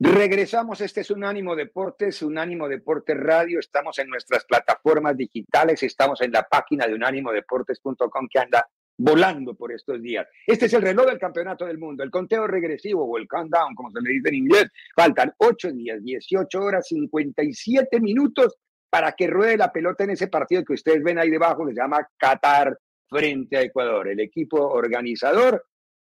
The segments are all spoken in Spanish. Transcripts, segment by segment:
Regresamos, este es Unánimo Deportes, Unánimo Deportes Radio, estamos en nuestras plataformas digitales, estamos en la página de unánimodeportes.com que anda volando por estos días. Este es el reloj del campeonato del mundo, el conteo regresivo o el countdown, como se le dice en inglés. Faltan 8 días, 18 horas, 57 minutos para que ruede la pelota en ese partido que ustedes ven ahí debajo, que se llama Qatar frente a Ecuador. El equipo organizador,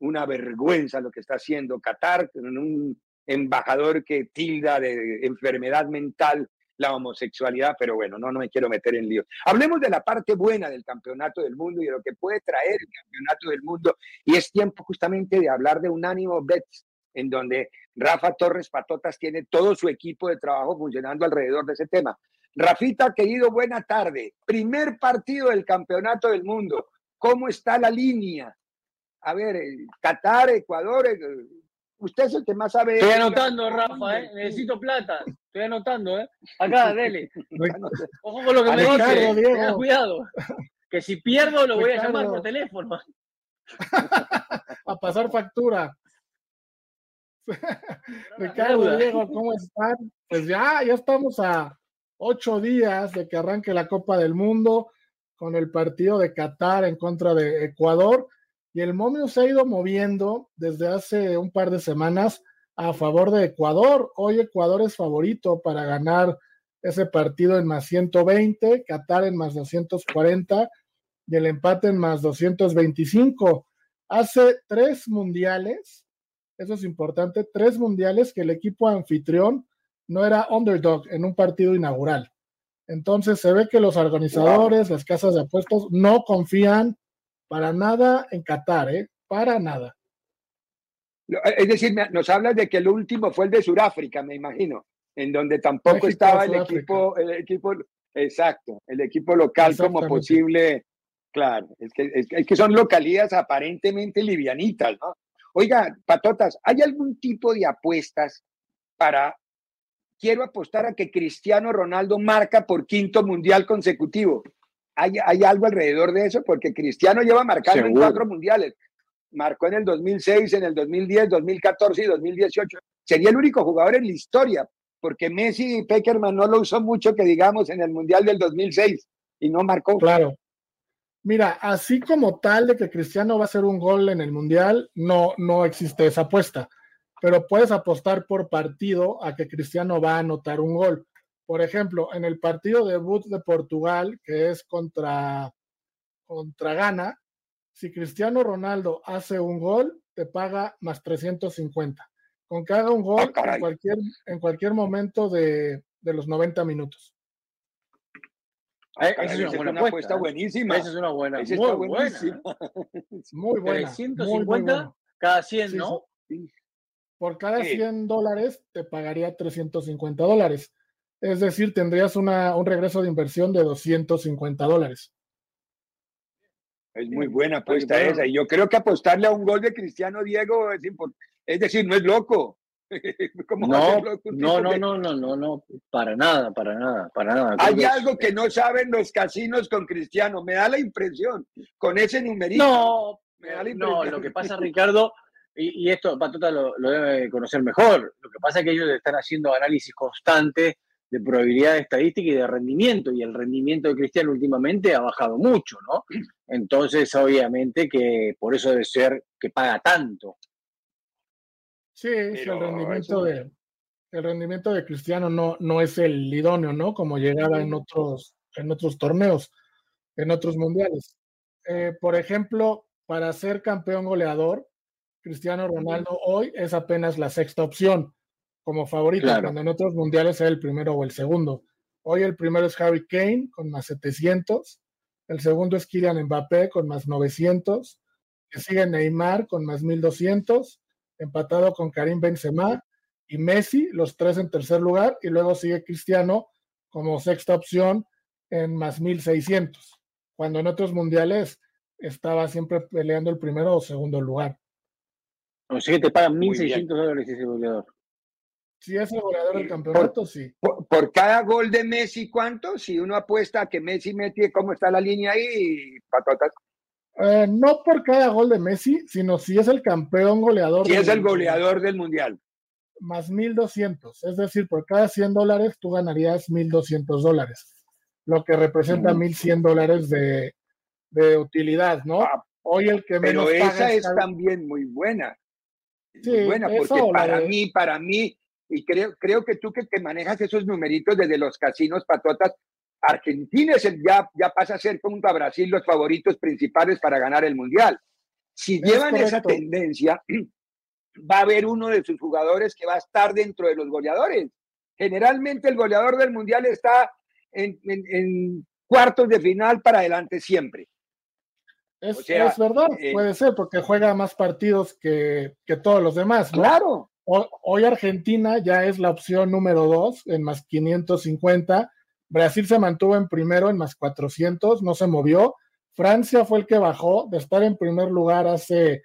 una vergüenza lo que está haciendo Qatar, con un embajador que tilda de enfermedad mental la homosexualidad, pero bueno, no, no me quiero meter en lío. Hablemos de la parte buena del campeonato del mundo y de lo que puede traer el campeonato del mundo. Y es tiempo justamente de hablar de Unánimo Bets, en donde Rafa Torres Patotas tiene todo su equipo de trabajo funcionando alrededor de ese tema. Rafita, querido, buena tarde. Primer partido del campeonato del mundo. ¿Cómo está la línea? A ver, eh, Qatar, Ecuador, eh, Usted es el que más sabe. Estoy anotando, Rafa, ¿eh? Necesito plata. Estoy anotando, ¿eh? Acá, dele. Ojo con lo que me dice. Cuidado. Que si pierdo lo voy a llamar por teléfono. a pasar factura. Ricardo, Diego, ¿cómo están? Pues ya, ya estamos a ocho días de que arranque la Copa del Mundo con el partido de Qatar en contra de Ecuador. Y el momio se ha ido moviendo desde hace un par de semanas a favor de Ecuador. Hoy Ecuador es favorito para ganar ese partido en más 120, Qatar en más 240 y el empate en más 225. Hace tres mundiales, eso es importante, tres mundiales que el equipo anfitrión no era underdog en un partido inaugural. Entonces se ve que los organizadores, las casas de apuestos, no confían para nada en Qatar, ¿eh? Para nada. Es decir, nos hablas de que el último fue el de Sudáfrica, me imagino, en donde tampoco estaba el equipo, el equipo, exacto, el equipo local como posible. Claro, es que, es que son localidades aparentemente livianitas, ¿no? Oiga, patotas, ¿hay algún tipo de apuestas para quiero apostar a que Cristiano Ronaldo marca por quinto mundial consecutivo? Hay, algo alrededor de eso, porque Cristiano lleva marcando en cuatro mundiales. Marcó en el 2006, en el 2010, 2014 y 2018. Sería el único jugador en la historia, porque Messi y Peckerman no lo usó mucho, que digamos, en el Mundial del 2006 y no marcó. Claro. Mira, así como tal de que Cristiano va a hacer un gol en el Mundial, no, no existe esa apuesta. Pero puedes apostar por partido a que Cristiano va a anotar un gol. Por ejemplo, en el partido debut de Portugal, que es contra, contra Ghana, si Cristiano Ronaldo hace un gol, te paga más 350. Con que haga un gol ah, en, cualquier, en cualquier momento de, los 90 minutos. Ah, esa es una, apuesta ¿eh? buenísima. Esa es una buena. muy buena. Muy buena. 350 cada 100, ¿no? Por cada 100 dólares te pagaría 350 dólares. Es decir, tendrías una, un regreso de inversión de 250 dólares. Es muy buena apuesta esa. Y yo creo que apostarle a un gol de Cristiano Diego es importante. Es decir, no es loco. no, no, no, no, no, no, no, para nada, para nada, para nada. Hay algo que no saben los casinos con Cristiano, me da la impresión, con ese numerito. No, me da la no, lo que pasa, Ricardo, y, y esto Patota lo, lo, debe conocer mejor, lo que pasa es que ellos están haciendo análisis constante de probabilidad estadística y de rendimiento, y el rendimiento de Cristiano últimamente ha bajado mucho, ¿no? Entonces, obviamente que por eso debe ser que paga tanto. Sí, el rendimiento de el rendimiento de Cristiano no, no es el idóneo, ¿no? Como llegaba en otros, en otros torneos, en otros mundiales. Eh, por ejemplo, para ser campeón goleador, Cristiano Ronaldo hoy es apenas la sexta opción como favorito, cuando en otros mundiales era el primero o el segundo. Hoy el primero es Harry Kane con más 700, el segundo es Kylian Mbappé con más 900, que sigue Neymar con más 1200, empatado con Karim Benzema y Messi, los tres en tercer lugar, y luego sigue Cristiano como sexta opción en más 1600, cuando en otros mundiales estaba siempre peleando el primero o segundo lugar. O sea que te pagan 1.600 dólares ese goleador. Si es el goleador del campeonato, sí. Por, cada gol de Messi, ¿cuánto? Si uno apuesta a que Messi mete, ¿cómo está la línea ahí, patotas? Eh, no por cada gol de Messi, sino si es el campeón goleador. Si es el goleador del mundial. más 1.200. Es decir, por cada 100 dólares tú ganarías 1.200 dólares, lo que representa 1.100 dólares de, de, utilidad, ¿no? Ah, Hoy el que menos Pero esa es también muy buena. Sí, muy buena, porque para mí, para mí, y creo, creo que tú que, que manejas esos numeritos desde los casinos patotas, Argentina es el, ya, ya pasa a ser junto a Brasil los favoritos principales para ganar el Mundial. Si llevan esa tendencia, va a haber uno de sus jugadores que va a estar dentro de los goleadores. Generalmente el goleador del Mundial está en, cuartos de final para adelante siempre. Es, verdad, eh, puede ser, porque juega más partidos que, todos los demás. Claro. Hoy Argentina ya es la opción número dos en más 550. Brasil se mantuvo en primero en más 400, no se movió. Francia fue el que bajó de estar en primer lugar hace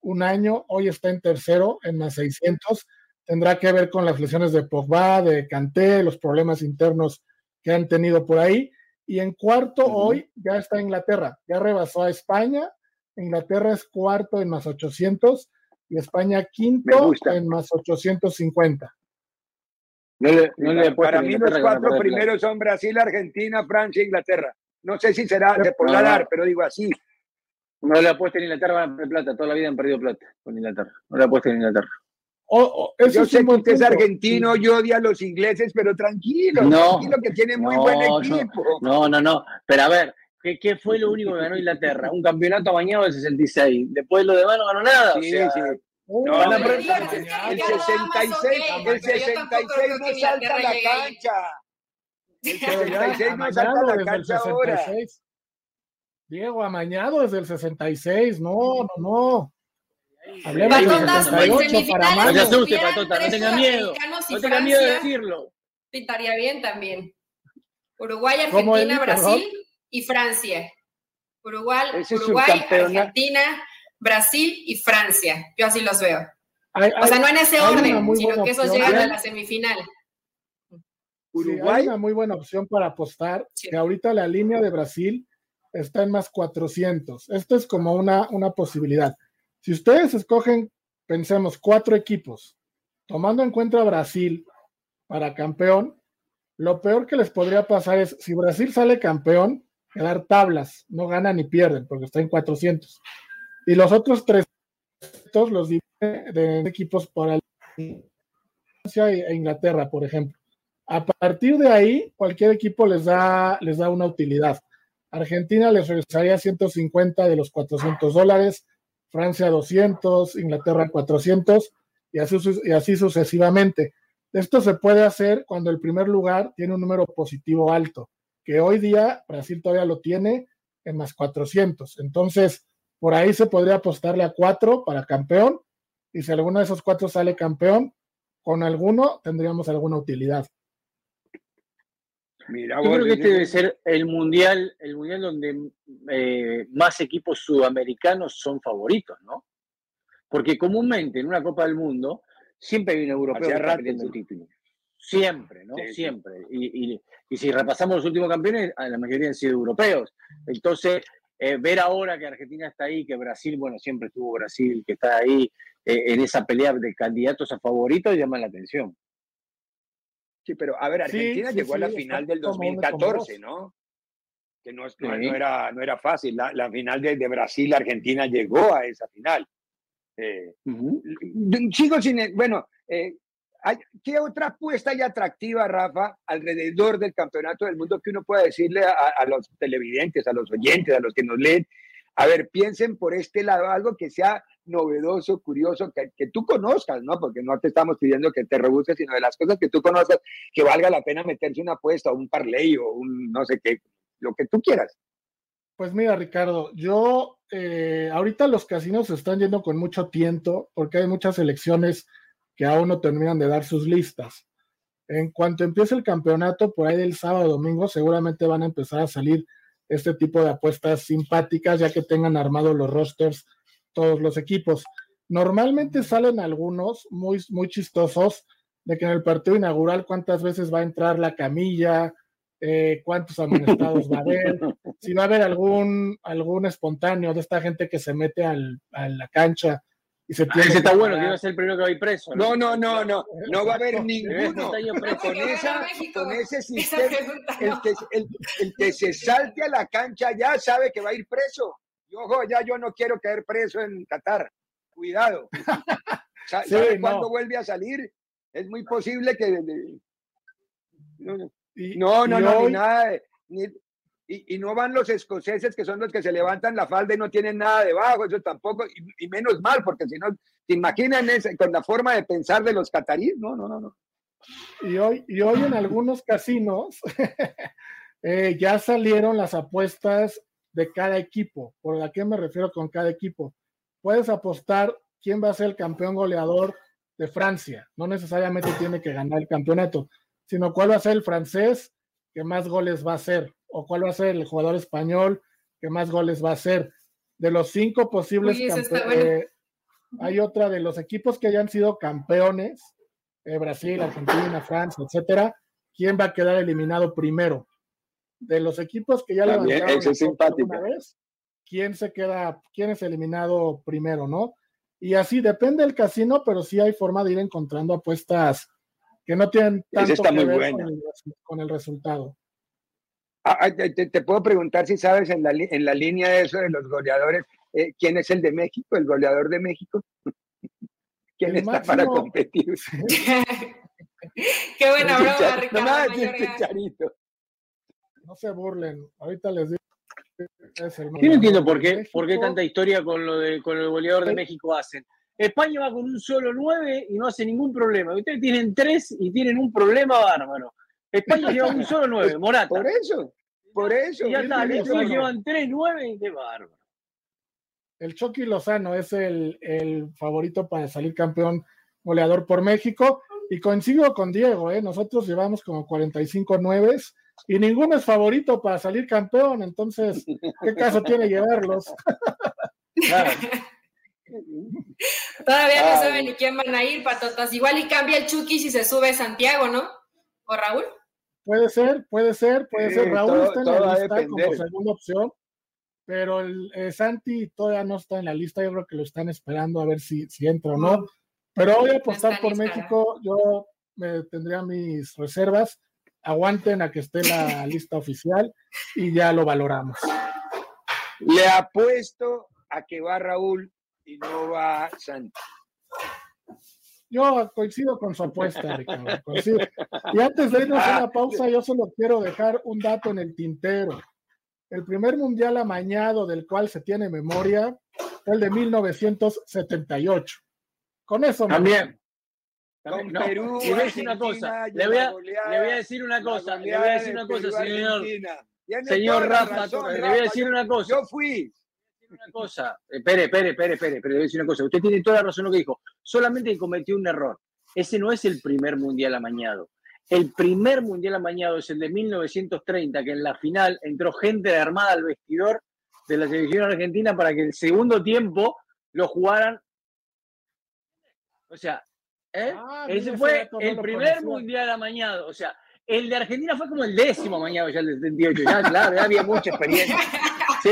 un año, hoy está en tercero en más 600. Tendrá que ver con las lesiones de Pogba, de Canté, los problemas internos que han tenido por ahí. Y en cuarto hoy ya está Inglaterra, ya rebasó a España. Inglaterra es cuarto en más 800 y España quinto en más 850. para mí los cuatro primeros son Brasil, Argentina, Francia e Inglaterra. No sé si será de por dar, pero digo así. No le apuesto en Inglaterra, van a perder plata. Toda la vida han perdido plata con Inglaterra. No le apuesto en Inglaterra. yo sé que usted es argentino y odia a los ingleses, pero tranquilo, no, tranquilo que tiene muy buen equipo. No, no, no. Pero a ver, ¿qué, ¿qué, fue lo único que ganó Inglaterra? Un campeonato bañado del 66. Después lo demás no ganó nada. Sí, sí. No, el 66, el 66 no salta la cancha. El 66 no salta la cancha ahora. Diego Amañado desde el 66, no, no, no. Hablemos Patotas, del 68 para más. No asuste, Patota, no tenga miedo. No tenga miedo de decirlo. Pintaría bien también. Uruguay, Argentina, Brasil y Francia. Uruguay, Uruguay Argentina, Brasil y Francia. Yo así los veo. o sea, no en ese orden, sino que esos llegan a la semifinal. Uruguay. hay una muy buena opción para apostar, que ahorita la línea de Brasil está en más 400. Esto es como una, una posibilidad. Si ustedes escogen, pensemos, cuatro equipos, tomando en cuenta Brasil para campeón, lo peor que les podría pasar es, si Brasil sale campeón, quedar tablas, no ganan ni pierden, porque está en 400. Y los otros tres los dividen de equipos para Francia e Inglaterra, por ejemplo. A partir de ahí, cualquier equipo les da, les da una utilidad. Argentina les regresaría 150 de los 400 dólares, Francia 200, Inglaterra 400 y así, y así sucesivamente. Esto se puede hacer cuando el primer lugar tiene un número positivo alto, que hoy día Brasil todavía lo tiene en más 400. Entonces, por ahí se podría apostarle a cuatro para campeón y si alguno de esos cuatro sale campeón, con alguno tendríamos alguna utilidad. Yo creo que este debe ser el mundial, el mundial donde eh, más equipos sudamericanos son favoritos, ¿no? Porque comúnmente en una Copa del Mundo siempre hay un europeo perdiendo el título. Siempre, ¿no? siempre. Y, si repasamos los últimos campeones, la mayoría han sido europeos. Entonces, eh, ver ahora que Argentina está ahí, que Brasil, bueno, siempre estuvo Brasil, que está ahí eh, en esa pelea de candidatos a favoritos, llama la atención. Sí, pero a ver, Argentina llegó a la final del 2014, ¿no? Que no, era, no era fácil. La, final de, Brasil, Argentina llegó a esa final. Eh, sigo sin. Bueno, eh, ¿qué otra apuesta y atractiva, Rafa, alrededor del campeonato del mundo que uno pueda decirle a, los televidentes, a los oyentes, a los que nos leen? A ver, piensen por este lado algo que sea novedoso, curioso, que, tú conozcas, ¿no? Porque no te estamos pidiendo que te rebusques, sino de las cosas que tú conozcas, que valga la pena meterse una apuesta un parlay o un no sé qué, lo que tú quieras. Pues mira, Ricardo, yo eh, ahorita los casinos se están yendo con mucho tiento porque hay muchas elecciones que aún no terminan de dar sus listas. En cuanto empiece el campeonato, por ahí del sábado domingo, seguramente van a empezar a salir este tipo de apuestas simpáticas, ya que tengan armados los rosters todos los equipos. Normalmente salen algunos muy, muy chistosos de que en el partido inaugural cuántas veces va a entrar la camilla, eh, cuántos amonestados va a haber, si va a haber algún, algún espontáneo de esta gente que se mete al, a la cancha y se tiene ese está bueno, que iba a ser el primero que va a ir preso. No, no, no, no, no va a haber ninguno. Con, esa, con ese sistema, el que, el, el que se salte a la cancha ya sabe que va a ir preso. Y ojo, ya yo no quiero caer preso en Qatar. Cuidado. ¿Sabe cuándo vuelve a salir? Es muy posible que. No, no, no, no, ni nada. ni, y, no van los escoceses que son los que se levantan la falda y no tienen nada debajo, eso tampoco, y, menos mal, porque si no, te imaginan con la forma de pensar de los cataríes, no, no, no, no. Y hoy, y hoy en algunos casinos eh, ya salieron las apuestas de cada equipo. ¿Por a qué me refiero con cada equipo? Puedes apostar quién va a ser el campeón goleador de Francia. No necesariamente tiene que ganar el campeonato, sino cuál va a ser el francés que más goles va a hacer o cuál va a ser el jugador español que más goles va a hacer. De los cinco posibles campeones, eh, hay otra de los equipos que hayan sido campeones, eh, Brasil, Argentina, Francia, etcétera, ¿quién va a quedar eliminado primero? De los equipos que ya levantaron una vez, ¿quién se queda, quién es eliminado primero, no? Y así depende del casino, pero sí hay forma de ir encontrando apuestas que no tienen tanto que ver con el resultado. Ah, ah, te, puedo preguntar si sabes en la, en la línea de eso de los goleadores, eh, ¿quién es el de México, el goleador de México? ¿Quién está para competir? Qué buena broma, Ricardo. No se burlen, ahorita les digo. Yo no entiendo por qué, por qué tanta historia con lo de con el goleador de México hacen. España va con un solo nueve y no hace ningún problema. Ustedes tienen tres y tienen un problema bárbaro. España lleva un solo nueve, Morata. Por eso, por eso. Y ya está, listo, llevan tres nueve y qué bárbaro. El Chucky Lozano es el, el, favorito para salir campeón goleador por México. Y coincido con Diego, ¿eh? nosotros llevamos como 45 nueves y ninguno es favorito para salir campeón. Entonces, ¿qué caso tiene llevarlos? Todavía no saben ni quién van a ir, patotas. Igual y cambia el Chucky si se sube Santiago, ¿no? ¿O Raúl? Puede ser, puede ser, puede ser. Raúl está en la lista como segunda opción, pero el eh, Santi todavía no está en la lista. Yo creo que lo están esperando a ver si, si entra o no. Pero voy a apostar por México. Yo me tendría mis reservas. Aguanten a que esté la lista oficial y ya lo valoramos. Le apuesto a que va Raúl y no va Santi. Yo coincido con su apuesta, Ricardo. Y antes de irnos a una pausa, yo solo quiero dejar un dato en el tintero. El primer mundial amañado del cual se tiene memoria fue el de 1978. Con eso también. Con Perú, y voy una cosa. Le voy, a, le voy a decir una cosa. Le voy a decir una cosa, señor. Señor Rafa, le voy a decir una cosa. Yo fui una cosa, espere, espere, espere, espere, pero le voy a decir una cosa. Usted tiene toda la razón en lo que dijo. Solamente cometió un error. Ese no es el primer mundial amañado. El primer mundial amañado es el de 1930, que en la final entró gente de armada al vestidor de la selección argentina para que el segundo tiempo lo jugaran. O sea, ¿eh? ah, ese fue el primer mundial amañado. O sea, el de Argentina fue como el décimo amañado ya el del 78. Ya, claro, ya había mucha experiencia. Sí,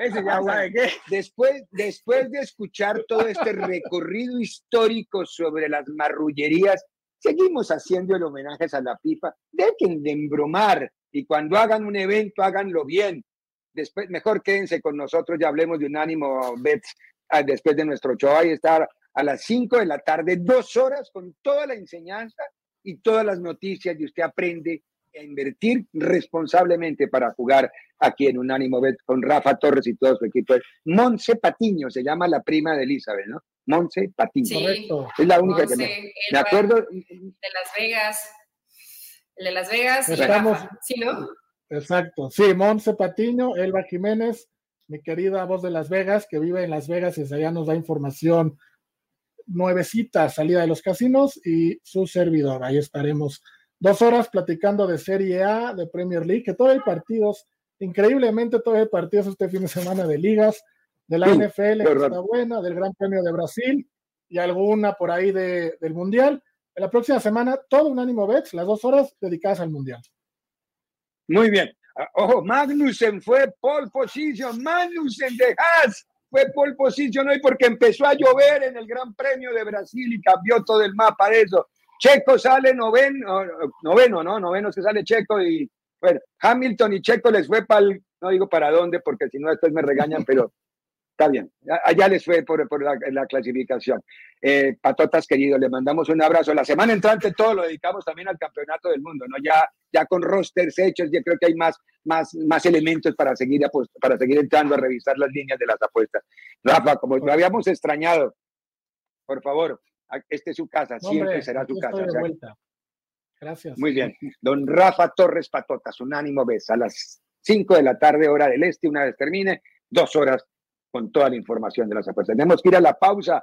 ese ya sabe qué. Después, después de escuchar todo este recorrido histórico sobre las marrullerías, seguimos haciendo el homenaje a la pipa. Dejen de embromar y cuando hagan un evento, háganlo bien. Después, mejor quédense con nosotros y hablemos de un ánimo Bets ah, después de nuestro show. Ahí está a las 5 de la tarde, dos horas con toda la enseñanza y todas las noticias y usted aprende a invertir responsablemente para jugar aquí en Unánimo Bet con Rafa Torres y todo su equipo. Monse Patiño se llama la prima de Elizabeth, ¿no? Monse Patiño. Sí, es la única que me, me acuerdo. De Las Vegas. El de Las Vegas. Estamos, sí, ¿no? Exacto. Sí, Monse Patiño, Elba Jiménez, mi querida voz de Las Vegas, que vive en Las Vegas y allá nos da información nuevecita salida de los casinos y su servidor. Ahí estaremos dos horas platicando de Serie A, de Premier League, que todavía hay partidos, increíblemente todavía hay partidos este fin de semana de ligas, de la NFL que está buena, del Gran Premio de Brasil y alguna por ahí de, del Mundial. En la próxima semana, todo un ánimo Bets, las dos horas dedicadas al Mundial. Muy bien. Ah, ojo, Magnussen fue pole position, Magnussen de Haas fue pole position hoy porque empezó a llover en el Gran Premio de Brasil y cambió todo el mapa de eso. Checo sale noveno, noveno, ¿no? Noveno se sale Checo y, bueno, Hamilton y Checo les fue para el, no digo para dónde porque si no después me regañan, pero está bien. Allá les fue por, la, clasificación. Eh, patotas querido, le mandamos un abrazo. La semana entrante todo lo dedicamos también al campeonato del mundo, ¿no? Ya, ya con rosters hechos, ya creo que hay más, más, más elementos para seguir, para seguir entrando a revisar las líneas de las apuestas. Rafa, como lo habíamos extrañado, por favor, este es su casa, siempre será su casa. Gracias. Muy bien. Don Rafa Torres Patotas, un ánimo ves a las 5 de la tarde, hora del este, una vez termine, dos horas con toda la información de las apuestas. Tenemos que ir a la pausa.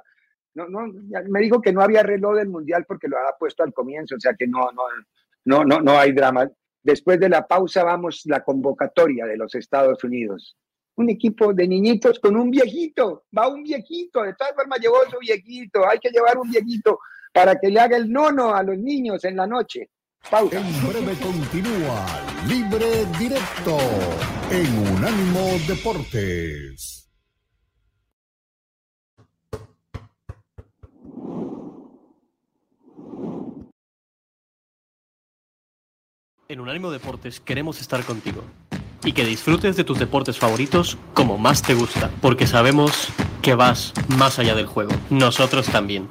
No, no, me dijo que no había reloj del mundial porque lo había puesto al comienzo, o sea que no, no, no, no, no hay drama. Después de la pausa vamos la convocatoria de los Estados Unidos un equipo de niñitos con un viejito, va un viejito, de todas formas llevó su viejito, hay que llevar un viejito para que le haga el nono a los niños en la noche. Pausa. En breve continúa Libre Directo en Unánimo Deportes. En Unánimo Deportes queremos estar contigo y que disfrutes de tus deportes favoritos como más te gusta, porque sabemos que vas más allá del juego. Nosotros también.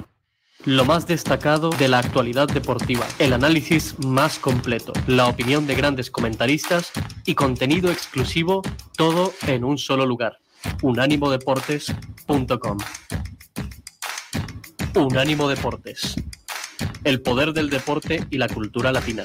Lo más destacado de la actualidad deportiva, el análisis más completo, la opinión de grandes comentaristas y contenido exclusivo, todo en un solo lugar. unánimodeportes.com. Unánimo Deportes. El poder del deporte y la cultura latina.